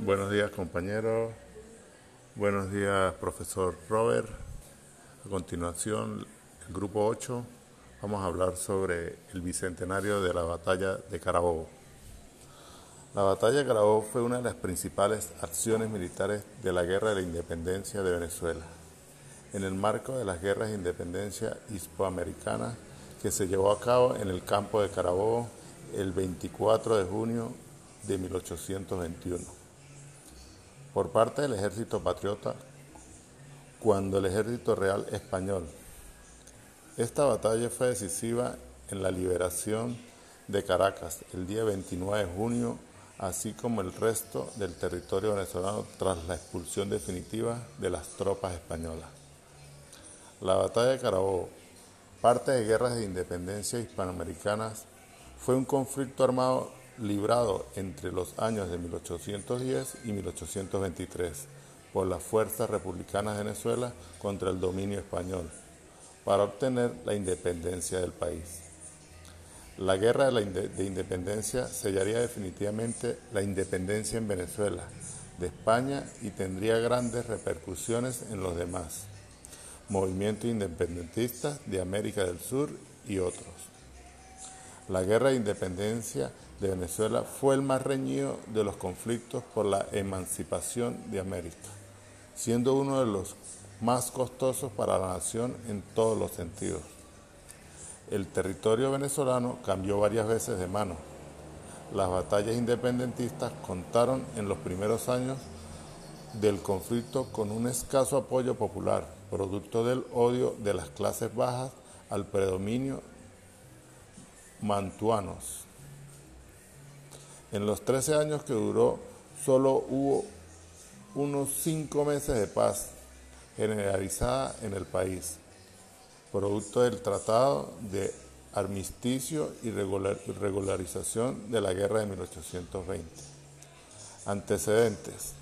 Buenos días compañeros, buenos días profesor Robert. A continuación, el grupo 8, vamos a hablar sobre el bicentenario de la batalla de Carabobo. La batalla de Carabobo fue una de las principales acciones militares de la Guerra de la Independencia de Venezuela, en el marco de las guerras de independencia hispanoamericanas que se llevó a cabo en el campo de Carabobo el 24 de junio de 1821 por parte del ejército patriota cuando el ejército real español. Esta batalla fue decisiva en la liberación de Caracas el día 29 de junio, así como el resto del territorio venezolano tras la expulsión definitiva de las tropas españolas. La batalla de Carabobo, parte de guerras de independencia hispanoamericanas, fue un conflicto armado librado entre los años de 1810 y 1823 por las fuerzas republicanas de Venezuela contra el dominio español para obtener la independencia del país. La guerra de, independencia sellaría definitivamente la independencia en Venezuela de España y tendría grandes repercusiones en los demás movimientos independentistas de América del Sur y otros. La guerra de independencia de Venezuela fue el más reñido de los conflictos por la emancipación de América, siendo uno de los más costosos para la nación en todos los sentidos. El territorio venezolano cambió varias veces de mano. Las batallas independentistas contaron en los primeros años del conflicto con un escaso apoyo popular, producto del odio de las clases bajas al predominio mantuanos. En los 13 años que duró, solo hubo unos 5 meses de paz generalizada en el país, producto del Tratado de Armisticio y Regularización de la Guerra de 1820. Antecedentes.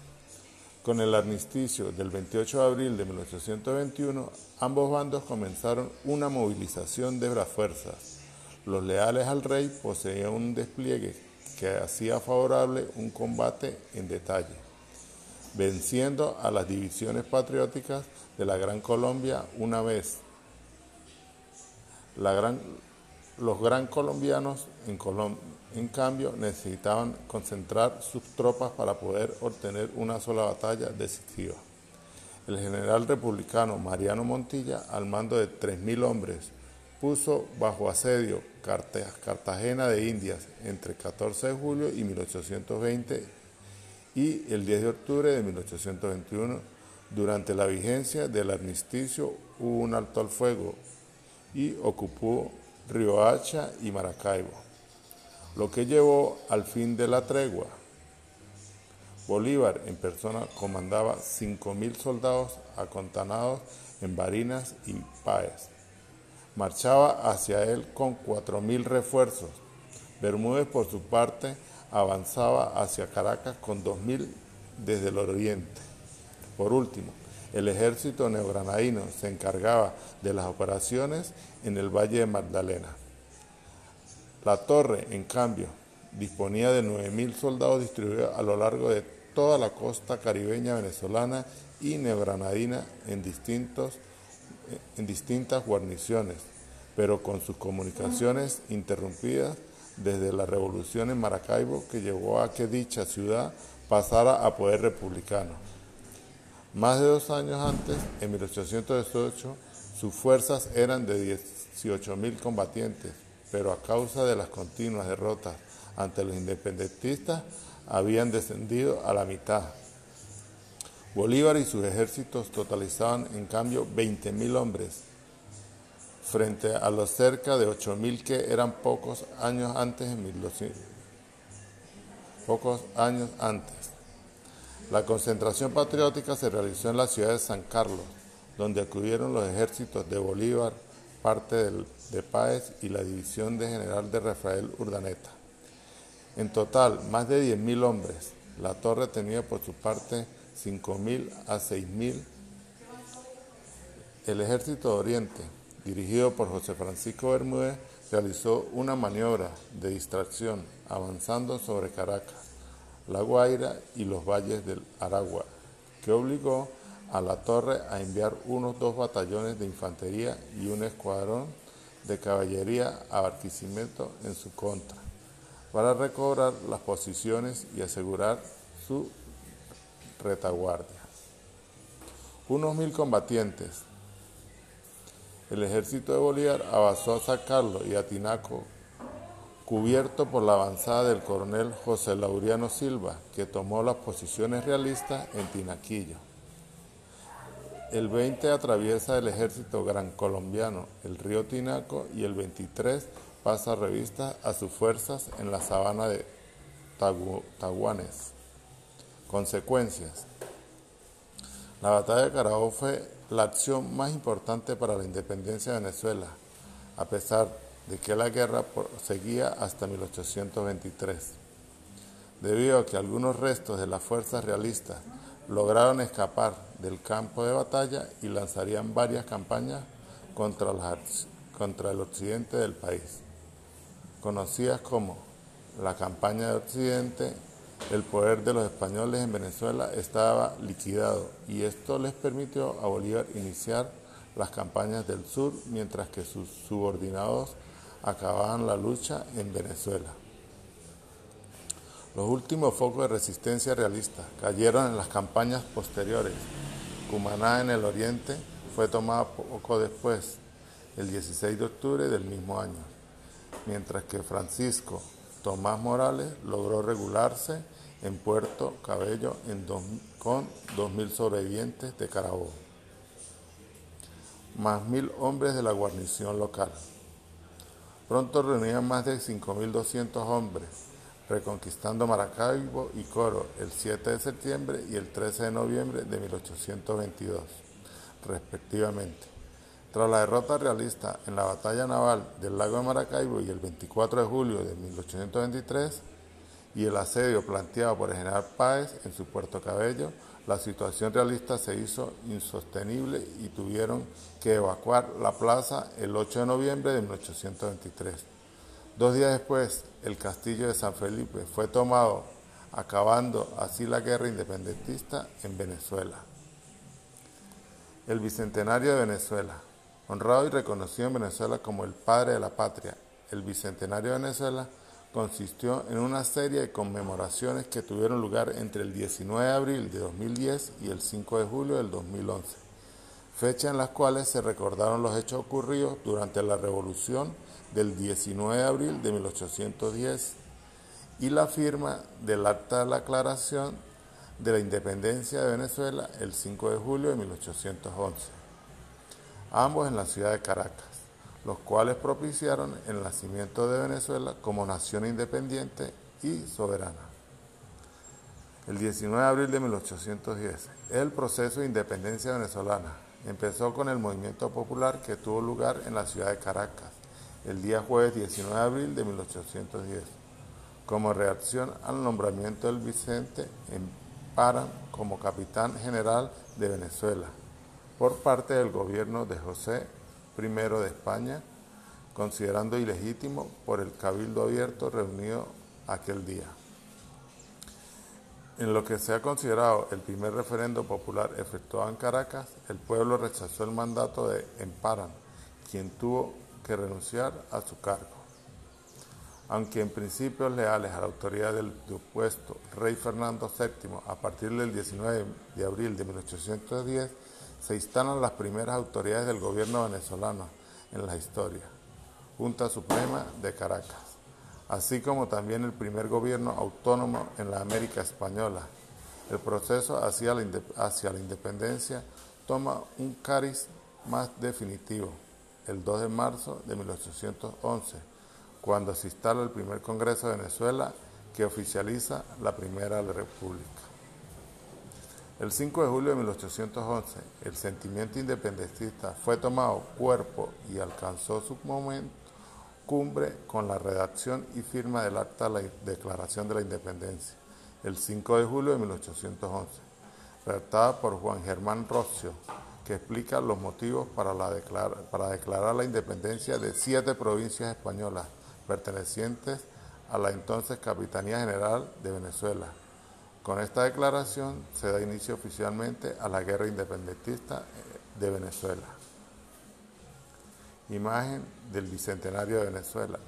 Con el armisticio del 28 de abril de 1821, ambos bandos comenzaron una movilización de las fuerzas. Los leales al rey poseían un despliegue que hacía favorable un combate en detalle, venciendo a las divisiones patrióticas de la Gran Colombia una vez. los gran colombianos, en, en cambio, necesitaban concentrar sus tropas para poder obtener una sola batalla decisiva. El general republicano Mariano Montilla, al mando de 3.000 hombres, puso bajo asedio Cartagena de Indias entre 14 de julio y 1820 y el 10 de octubre de 1821. Durante la vigencia del armisticio hubo un alto al fuego y ocupó Riohacha y Maracaibo, lo que llevó al fin de la tregua. Bolívar en persona comandaba 5.000 soldados acontanados en Barinas y Páez marchaba hacia él con cuatro mil refuerzos. Bermúdez, por su parte, avanzaba hacia Caracas con dos mil desde el oriente. Por último, el ejército neogranadino se encargaba de las operaciones en el Valle de Magdalena. La torre, en cambio, disponía de mil soldados distribuidos a lo largo de toda la costa caribeña venezolana y neogranadina en distintos en distintas guarniciones, pero con sus comunicaciones interrumpidas desde la revolución en Maracaibo que llevó a que dicha ciudad pasara a poder republicano. Más de dos años antes, en 1818, sus fuerzas eran de 18.000 combatientes, pero a causa de las continuas derrotas ante los independentistas, habían descendido a la mitad Bolívar y sus ejércitos totalizaban en cambio 20.000 hombres, frente a los cerca de 8.000 que eran pocos años antes en 1200. Pocos años antes. La concentración patriótica se realizó en la ciudad de San Carlos, donde acudieron los ejércitos de Bolívar, parte de Páez y la división de general de Rafael Urdaneta. En total, más de 10.000 hombres. La torre tenía por su parte 5.000 a 6.000. El ejército de Oriente, dirigido por José Francisco Bermúdez, realizó una maniobra de distracción avanzando sobre Caracas, La Guaira y los valles del Aragua, que obligó a la torre a enviar unos dos batallones de infantería y un escuadrón de caballería a Barquisimeto en su contra, para recobrar las posiciones y asegurar su retaguardia. Unos mil combatientes. El ejército de Bolívar avanzó a sacarlo y a Tinaco, cubierto por la avanzada del coronel José Lauriano Silva, que tomó las posiciones realistas en Tinaquillo. El 20 atraviesa el ejército gran colombiano el río Tinaco y el 23 pasa revista a sus fuerzas en la sabana de Taguanes. Consecuencias. La batalla de Carabobo fue la acción más importante para la independencia de Venezuela, a pesar de que la guerra seguía hasta 1823, debido a que algunos restos de las fuerzas realistas lograron escapar del campo de batalla y lanzarían varias campañas contra, contra el occidente del país, conocidas como la campaña de Occidente, el poder de los españoles en Venezuela estaba liquidado y esto les permitió a Bolívar iniciar las campañas del sur mientras que sus subordinados acababan la lucha en Venezuela. Los últimos focos de resistencia realista cayeron en las campañas posteriores. Cumaná en el oriente fue tomada poco después, el 16 de octubre del mismo año, mientras que Francisco Tomás Morales logró regularse en Puerto Cabello con 2.000 sobrevivientes de Carabobo, más mil hombres de la guarnición local. Pronto reunían más de 5.200 hombres reconquistando Maracaibo y Coro el 7 de septiembre y el 13 de noviembre de 1822, respectivamente. Tras la derrota realista en la batalla naval del lago de Maracaibo y el 24 de julio de 1823 y el asedio planteado por el general Páez en su Puerto Cabello, la situación realista se hizo insostenible y tuvieron que evacuar la plaza el 8 de noviembre de 1823. Dos días después, el castillo de San Felipe fue tomado, acabando así la guerra independentista en Venezuela. El Bicentenario de Venezuela. Honrado y reconocido en Venezuela como el padre de la patria, el Bicentenario de Venezuela consistió en una serie de conmemoraciones que tuvieron lugar entre el 19 de abril de 2010 y el 5 de julio del 2011, fecha en las cuales se recordaron los hechos ocurridos durante la Revolución del 19 de abril de 1810 y la firma del Acta de la Aclaración de la Independencia de Venezuela el 5 de julio de 1811, ambos en la ciudad de Caracas, los cuales propiciaron el nacimiento de Venezuela como nación independiente y soberana. El 19 de abril de 1810, el proceso de independencia venezolana empezó con el movimiento popular que tuvo lugar en la ciudad de Caracas el día jueves 19 de abril de 1810, como reacción al nombramiento del Vicente en Paran como capitán general de Venezuela por parte del gobierno de José I de España, considerando ilegítimo por el cabildo abierto reunido aquel día. En lo que se ha considerado el primer referendo popular efectuado en Caracas, el pueblo rechazó el mandato de Emparan, quien tuvo que renunciar a su cargo. Aunque en principios leales a la autoridad del opuesto rey Fernando VII, a partir del 19 de abril de 1810, se instalan las primeras autoridades del gobierno venezolano en la historia, Junta Suprema de Caracas, así como también el primer gobierno autónomo en la América Española. El proceso hacia la, independencia toma un cariz más definitivo el 2 de marzo de 1811, cuando se instala el primer Congreso de Venezuela que oficializa la Primera República. El 5 de julio de 1811, el sentimiento independentista fue tomado cuerpo y alcanzó su momento cumbre con la redacción y firma del Acta de la Declaración de la Independencia, el 5 de julio de 1811, redactada por Juan Germán Rocio, que explica los motivos para, para declarar la independencia de siete provincias españolas pertenecientes a la entonces Capitanía General de Venezuela, Con esta declaración se da inicio oficialmente a la guerra independentista eh, de Venezuela. Imagen del Bicentenario de Venezuela.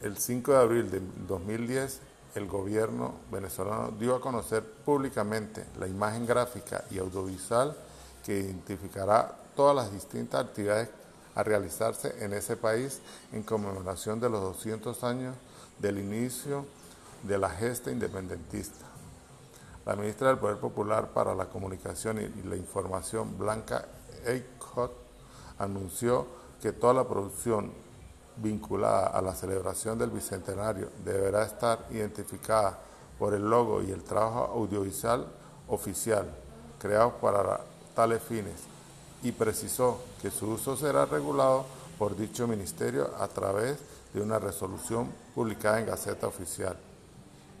El 5 de abril de 2010, el gobierno venezolano dio a conocer públicamente la imagen gráfica y audiovisual que identificará todas las distintas actividades a realizarse en ese país en conmemoración de los 200 años del inicio de la gesta independentista. La ministra del Poder Popular para la Comunicación y la Información, Blanca Eichhot, anunció que toda la producción vinculada a la celebración del Bicentenario deberá estar identificada por el logo y el trabajo audiovisual oficial creados para tales fines y precisó que su uso será regulado por dicho ministerio a través de una resolución publicada en Gaceta Oficial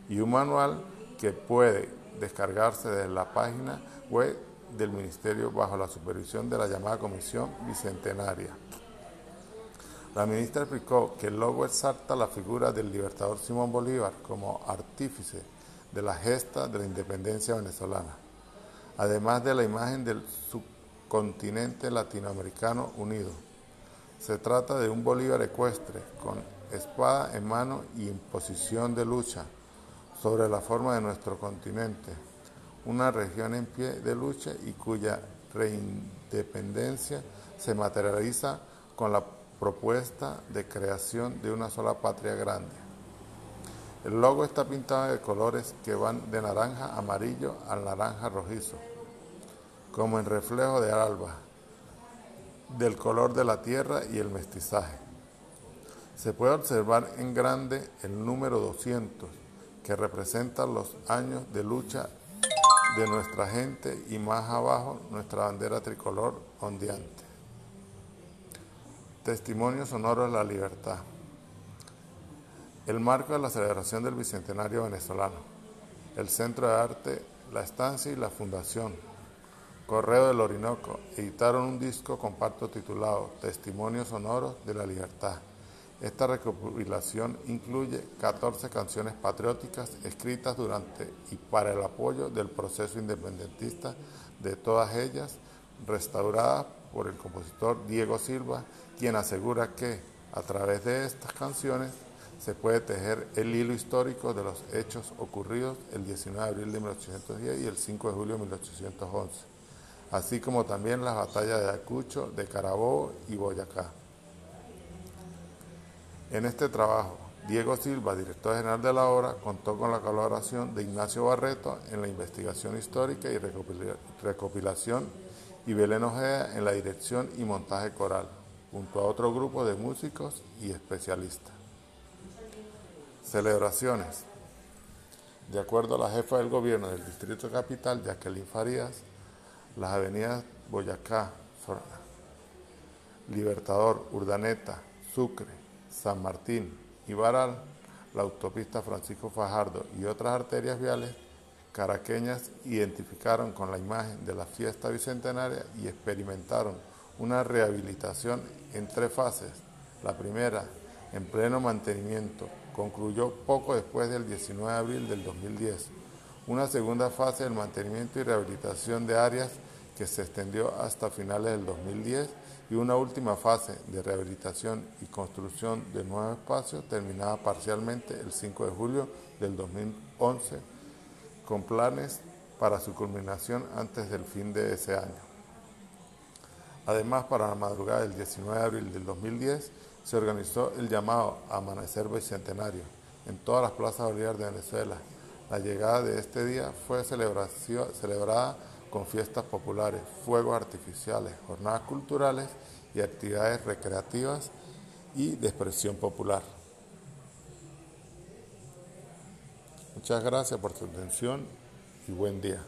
y un manual que puede descargarse desde la página web del Ministerio bajo la supervisión de la llamada Comisión Bicentenaria. La ministra explicó que el logo exalta la figura del libertador Simón Bolívar como artífice de la gesta de la independencia venezolana, además de la imagen del subcontinente latinoamericano unido. Se trata de un Bolívar ecuestre con espada en mano y en posición de lucha sobre la forma de nuestro continente, una región en pie de lucha y cuya reindependencia se materializa con la propuesta de creación de una sola patria grande. El logo está pintado de colores que van de naranja amarillo al naranja rojizo, como en reflejo de alba, del color de la tierra y el mestizaje. Se puede observar en grande el número 200, que representa los años de lucha de nuestra gente y más abajo nuestra bandera tricolor ondeante. Testimonio sonoro de la libertad. El marco de la celebración del Bicentenario venezolano. El Centro de Arte, la Estancia y la Fundación. Correo del Orinoco editaron un disco compacto titulado Testimonios sonoros de la libertad esta recopilación incluye 14 canciones patrióticas escritas durante y para el apoyo del proceso independentista, de todas ellas restauradas por el compositor Diego Silva, quien asegura que a través de estas canciones se puede tejer el hilo histórico de los hechos ocurridos el 19 de abril de 1810 y el 5 de julio de 1811, así como también las batallas de Acucho, de Carabobo y Boyacá. En este trabajo, Diego Silva, director general de la obra, contó con la colaboración de Ignacio Barreto en la investigación histórica y recopilación y Belén Ojeda en la dirección y montaje coral, junto a otro grupo de músicos y especialistas. Celebraciones. De acuerdo a la jefa del gobierno del Distrito Capital, Jacqueline Farías, las avenidas Boyacá, Libertador, Urdaneta, Sucre, San Martín y Baral, la autopista Francisco Fajardo y otras arterias viales caraqueñas identificaron con la imagen de la fiesta bicentenaria y experimentaron una rehabilitación en tres fases. La primera, en pleno mantenimiento, concluyó poco después del 19 de abril del 2010. Una segunda fase del mantenimiento y rehabilitación de áreas que se extendió hasta finales del 2010 y una última fase de rehabilitación y construcción de nuevos espacios terminada parcialmente el 5 de julio del 2011 con planes para su culminación antes del fin de ese año. Además, para la madrugada del 19 de abril del 2010 se organizó el llamado Amanecer Bicentenario en todas las plazas bolívares de Venezuela. La llegada de este día fue celebrada con fiestas populares, fuegos artificiales, jornadas culturales y actividades recreativas y de expresión popular. Muchas gracias por su atención y buen día.